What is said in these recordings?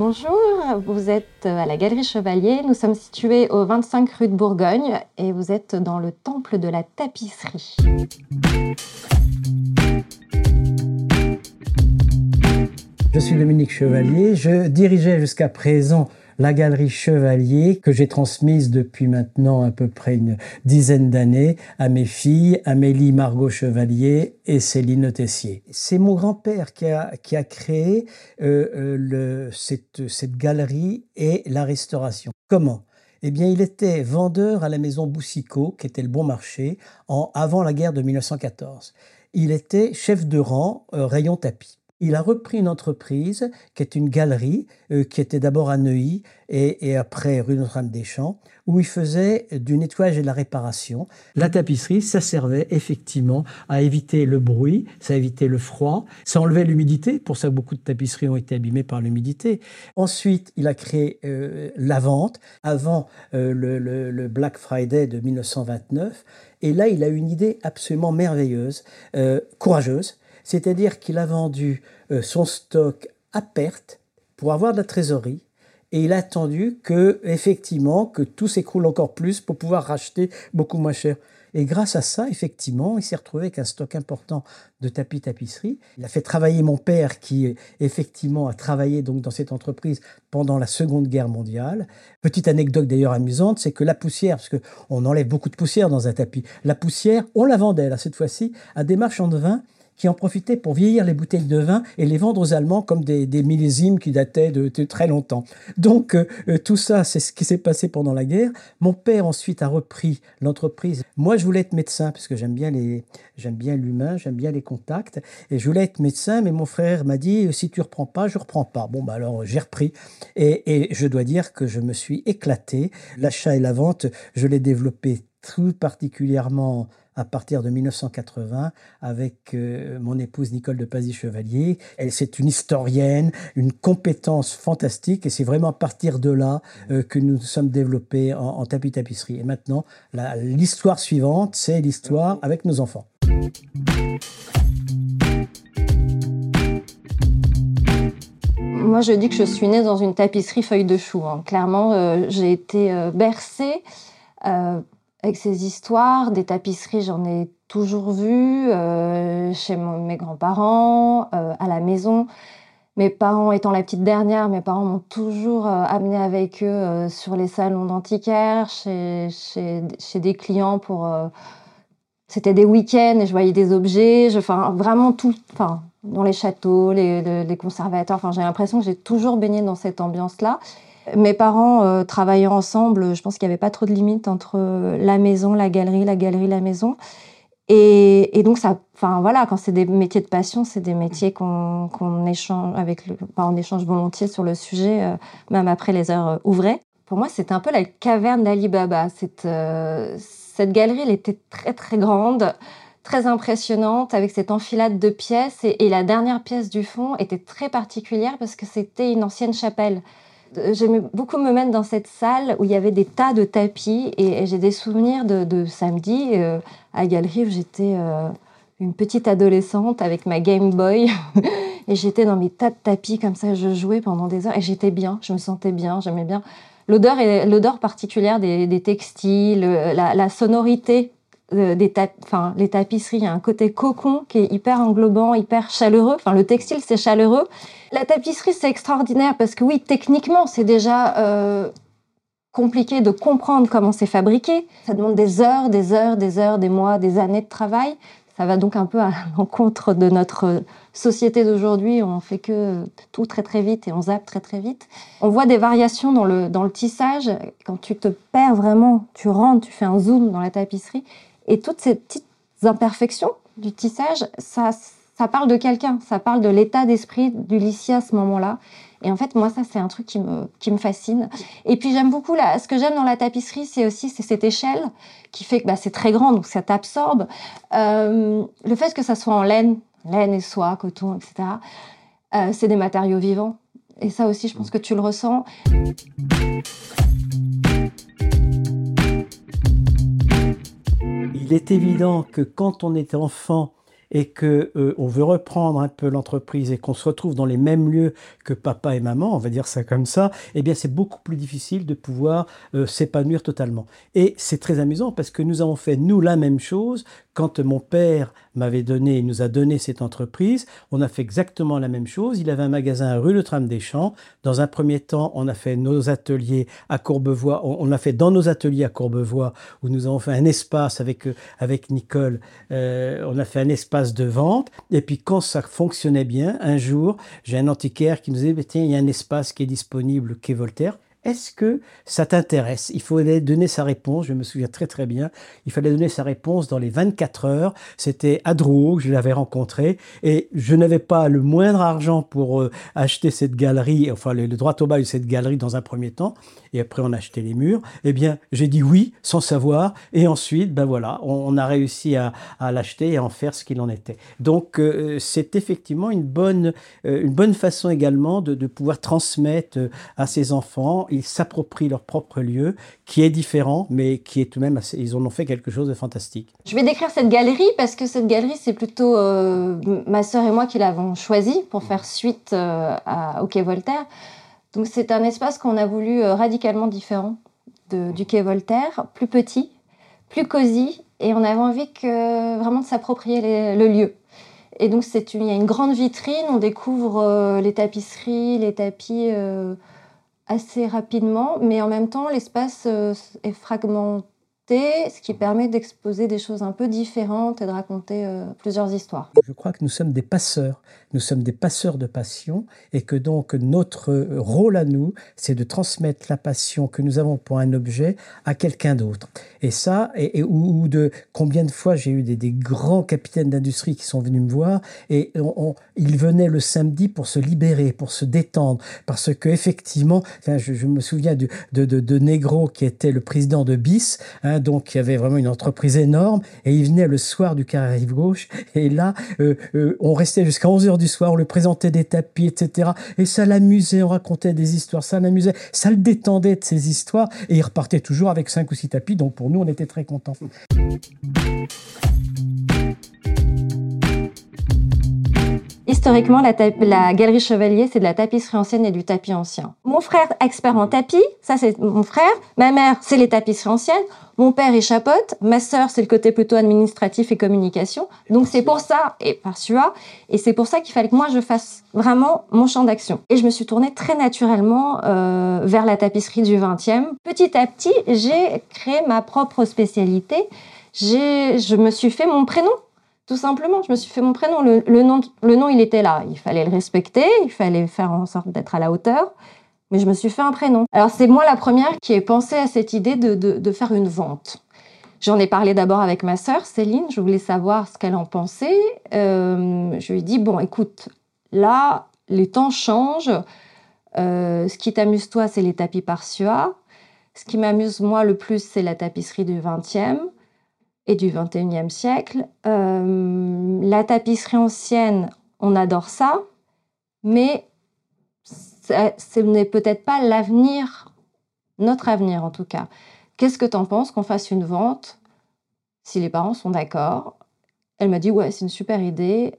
Bonjour, vous êtes à la Galerie Chevalier. Nous sommes situés au 25 rue de Bourgogne et vous êtes dans le temple de la tapisserie. Je suis Dominique Chevalier. Je dirigeais jusqu'à présent la galerie Chevalier que j'ai transmise depuis maintenant à peu près une dizaine d'années à mes filles, Amélie Margot Chevalier et Céline Tessier. C'est mon grand-père qui a, créé euh, euh, cette galerie et la restauration. Comment? Eh bien, il était vendeur à la maison Boussicot, qui était le bon marché, en, avant la guerre de 1914. Il était chef de rang euh, rayon tapis il a repris une entreprise qui est une galerie, euh, qui était d'abord à Neuilly et, après rue Notre-Dame-des-Champs, où il faisait du nettoyage et de la réparation. La tapisserie, ça servait effectivement à éviter le bruit, ça évitait le froid, ça enlevait l'humidité, pour ça beaucoup de tapisseries ont été abîmées par l'humidité. Ensuite, il a créé euh, la vente avant euh, le, Black Friday de 1929. Et là, il a une idée absolument merveilleuse, courageuse, c'est-à-dire qu'il a vendu euh, son stock à perte pour avoir de la trésorerie et il a attendu que effectivement que tout s'écroule encore plus pour pouvoir racheter beaucoup moins cher. Et grâce à ça, effectivement, il s'est retrouvé avec un stock important de tapis tapisserie. Il a fait travailler mon père, qui effectivement a travaillé donc dans cette entreprise pendant la Seconde Guerre mondiale. Petite anecdote d'ailleurs amusante, c'est que la poussière, parce qu'on enlève beaucoup de poussière dans un tapis, la poussière, on la vendait là cette fois-ci à des marchands de vin qui en profitaient pour vieillir les bouteilles de vin et les vendre aux Allemands comme des, millésimes qui dataient de, très longtemps. Donc euh, euh, tout ça, c'est ce qui s'est passé pendant la guerre. Mon père ensuite a repris l'entreprise. Moi, je voulais être médecin parce que j'aime bien les, j'aime bien l'humain, j'aime bien les contacts et je voulais être médecin. Mais mon frère m'a dit si tu reprends pas, je reprends pas. Bon, bah alors j'ai repris et, et je dois dire que je me suis éclaté. L'achat et la vente, je l'ai développé tout particulièrement à partir de 1980 avec euh, mon épouse Nicole de Pazy-Chevalier. Elle, c'est une historienne, une compétence fantastique et c'est vraiment à partir de là euh, que nous nous sommes développés en, en tapis-tapisserie. Et maintenant, l'histoire suivante, c'est l'histoire avec nos enfants. Moi, je dis que je suis née dans une tapisserie feuille de chou. Hein. Clairement, euh, j'ai été bercée avec ces histoires. Des tapisseries, j'en ai toujours vu euh, chez mes grands-parents, euh, à la maison. Mes parents étant la petite dernière, mes parents m'ont toujours euh, amené avec eux sur les salons d'antiquaires, chez, des clients pour. C'était des week-ends et je voyais des objets, je, vraiment tout, enfin, dans les châteaux, les, les conservateurs. J'ai l'impression que j'ai toujours baigné dans cette ambiance-là. Mes parents euh, travaillant ensemble, je pense qu'il n'y avait pas trop de limites entre la maison, la galerie, la galerie, la maison. Et, donc, ça, enfin voilà, quand c'est des métiers de passion, c'est des métiers qu'on échange avec, échange volontiers sur le sujet, euh, même après les heures euh, ouvrées. Pour moi, c'était un peu la caverne d'Ali Baba. Cette galerie, elle était très très grande, très impressionnante, avec cette enfilade de pièces. et la dernière pièce du fond était très particulière parce que c'était une ancienne chapelle. J'aimais beaucoup me mettre dans cette salle où il y avait des tas de tapis et, j'ai des souvenirs de, samedi euh, à Galerie où j'étais euh, une petite adolescente avec ma Game Boy et j'étais dans mes tas de tapis comme ça, je jouais pendant des heures et j'étais bien, je me sentais bien, j'aimais bien. L'odeur l'odeur particulière des, textiles, la, la sonorité euh, des enfin, les tapisseries, un côté cocon qui est hyper englobant, hyper chaleureux. Enfin, le textile, c'est chaleureux. La tapisserie, c'est extraordinaire parce que oui, techniquement, c'est déjà euh, compliqué de comprendre comment c'est fabriqué. Ça demande des heures, des heures, des heures, des mois, des années de travail. Ça va donc un peu à l'encontre de notre société d'aujourd'hui. On fait que tout très très vite et on zappe très très vite. On voit des variations dans le, dans le tissage. Quand tu te perds vraiment, tu rentres, tu fais un zoom dans la tapisserie et toutes ces petites imperfections du tissage, ça, ça parle de quelqu'un, ça parle de l'état d'esprit du lycée à ce moment-là. Et en fait, moi, ça, c'est un truc qui me, qui me fascine. Et puis, j'aime beaucoup, là, ce que j'aime dans la tapisserie, c'est aussi cette échelle qui fait que bah, c'est très grand, donc ça t'absorbe. Euh, le fait que ça soit en laine, laine et soie, coton, etc., euh, c'est des matériaux vivants. Et ça aussi, je pense que tu le ressens. Il est évident que quand on est enfant et que euh, on veut reprendre un peu l'entreprise et qu'on se retrouve dans les mêmes lieux que papa et maman, on va dire ça comme ça, eh bien c'est beaucoup plus difficile de pouvoir euh, s'épanouir totalement. Et c'est très amusant parce que nous avons fait nous la même chose quand mon père m'avait donné, nous a donné cette entreprise, on a fait exactement la même chose. Il avait un magasin rue Le Tram des Champs. Dans un premier temps, on a fait nos ateliers à Courbevoie. On, l'a fait dans nos ateliers à Courbevoie où nous avons fait un espace avec, euh, avec Nicole. Euh, on a fait un espace de vente. Et puis quand ça fonctionnait bien, un jour, j'ai un antiquaire qui nous dit, tiens, il y a un espace qui est disponible, quai Voltaire. Est-ce que ça t'intéresse? Il fallait donner sa réponse, je me souviens très très bien, il fallait donner sa réponse dans les 24 heures. C'était à Drouot je l'avais rencontré et je n'avais pas le moindre argent pour euh, acheter cette galerie, enfin le, droit au bail de cette galerie dans un premier temps et après on a acheté les murs. Eh bien, j'ai dit oui sans savoir et ensuite, ben voilà, on, a réussi à, l'acheter et à en faire ce qu'il en était. Donc euh, c'est effectivement une bonne, euh, une bonne façon également de, de pouvoir transmettre à ses enfants ils s'approprient leur propre lieu, qui est différent, mais qui est tout de même, ils en ont fait quelque chose de fantastique. Je vais décrire cette galerie parce que cette galerie, c'est plutôt euh, ma sœur et moi qui l'avons choisie pour faire suite euh, à, au Quai Voltaire. Donc c'est un espace qu'on a voulu euh, radicalement différent du Quai Voltaire, plus petit, plus cosy, et on avait envie que, vraiment de s'approprier le lieu. Et donc, c'est il y a une grande vitrine, on découvre les tapisseries, les tapis assez rapidement, mais en même temps, l'espace euh, est fragmenté ce qui permet d'exposer des choses un peu différentes et de raconter euh, plusieurs histoires. Je crois que nous sommes des passeurs, nous sommes des passeurs de passion et que donc notre rôle à nous, c'est de transmettre la passion que nous avons pour un objet à quelqu'un d'autre. Et ça, et, ou, de combien de fois j'ai eu des, grands capitaines d'industrie qui sont venus me voir et ils venaient le samedi pour se libérer, pour se détendre, parce que effectivement, je, me souviens de, de, de, Negro qui était le président de BIS, hein, donc il y avait vraiment une entreprise énorme, et il venait le soir du carré rive gauche, et là, euh, euh, on restait jusqu'à 11h du soir, on lui présentait des tapis, etc. Et ça l'amusait, on racontait des histoires, ça l'amusait, ça le détendait de ces histoires, et il repartait toujours avec cinq ou six tapis, donc pour nous, on était très contents. Historiquement, la, galerie Chevalier, c'est de la tapisserie ancienne et du tapis ancien. Mon frère, expert en tapis, ça c'est mon frère. Ma mère, c'est les tapisseries anciennes. Mon père est chapote. Ma sœur, c'est le côté plutôt administratif et communication. Donc c'est pour ça, et par SUA, et c'est pour ça qu'il fallait que moi je fasse vraiment mon champ d'action. Et je me suis tournée très naturellement euh, vers la tapisserie du 20e. Petit à petit, j'ai créé ma propre spécialité. Je me suis fait mon prénom tout simplement, je me suis fait mon prénom. Le, nom, le nom, il était là. Il fallait le respecter, il fallait faire en sorte d'être à la hauteur. Mais je me suis fait un prénom. Alors c'est moi la première qui ai pensé à cette idée de, faire une vente. J'en ai parlé d'abord avec ma sœur Céline. Je voulais savoir ce qu'elle en pensait. Euh, je lui ai dit bon, écoute, là, les temps changent. Euh, ce qui t'amuse toi, c'est les tapis par Sua. Ce qui m'amuse moi le plus, c'est la tapisserie du 20e et du 21e siècle. Euh, la tapisserie ancienne, on adore ça, mais ce n'est peut-être pas l'avenir, notre avenir en tout cas. Qu'est-ce que tu en penses qu'on fasse une vente si les parents sont d'accord? Elle m'a dit ouais, c'est une super idée.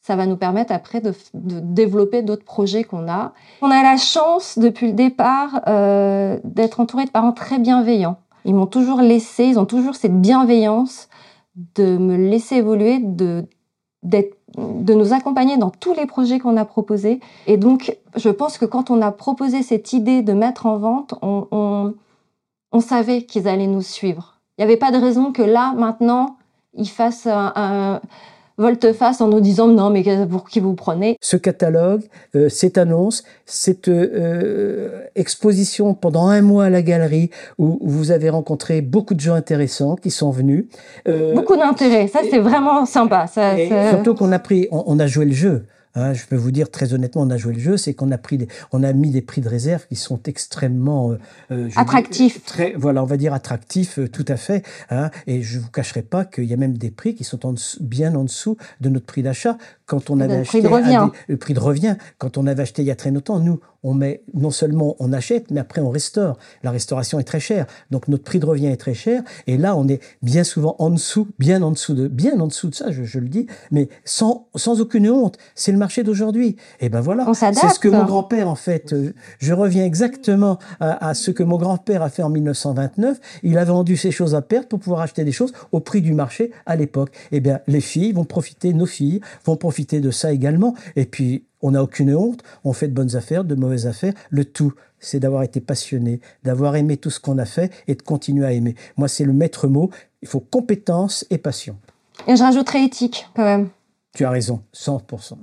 Ça va nous permettre après de, développer d'autres projets qu'on a. On a la chance depuis le départ euh, d'être entouré de parents très bienveillants. Ils m'ont toujours laissé, ils ont toujours cette bienveillance de me laisser évoluer, de, de nous accompagner dans tous les projets qu'on a proposés. Et donc, je pense que quand on a proposé cette idée de mettre en vente, on, on, savait qu'ils allaient nous suivre. Il n'y avait pas de raison que là, maintenant, ils fassent un volte-face en nous disant non mais pour qui vous prenez? Ce catalogue, euh, cette annonce, cette euh, exposition pendant un mois à la galerie où, vous avez rencontré beaucoup de gens intéressants qui sont venus. Euh, beaucoup d'intérêt, ça c'est vraiment sympa. Ça, surtout qu'on a pris, on, a joué le jeu. Hein, je peux vous dire très honnêtement, on a joué le jeu, c'est qu'on a pris, on a mis des prix de réserve qui sont extrêmement euh, euh attractifs. très, voilà, on va dire attractifs, euh, tout à fait. Hein, et je vous cacherai pas qu'il y a même des prix qui sont en bien en dessous de notre prix d'achat quand on avait le acheté prix de revient. le prix de revient quand on avait acheté il y a très longtemps nous on met non seulement on achète mais après on restaure. La restauration est très chère. Donc notre prix de revient est très cher. Et là on est bien souvent en dessous bien en dessous de bien en dessous de ça je, je le dis mais sans sans aucune honte. C'est le marché d'aujourd'hui. Et ben voilà. C'est ce que mon grand-père en fait euh, je reviens exactement à, à ce que mon grand-père a fait en 1929 il a vendu ses choses à perte pour pouvoir acheter des choses au prix du marché à l'époque. Et bien les filles vont profiter nos filles vont profiter de ça également. Et puis, on n'a aucune honte, on fait de bonnes affaires, de mauvaises affaires. Le tout, c'est d'avoir été passionné, d'avoir aimé tout ce qu'on a fait et de continuer à aimer. Moi, c'est le maître mot. Il faut compétence et passion. Et je rajouterai éthique quand même. Tu as raison, 100%.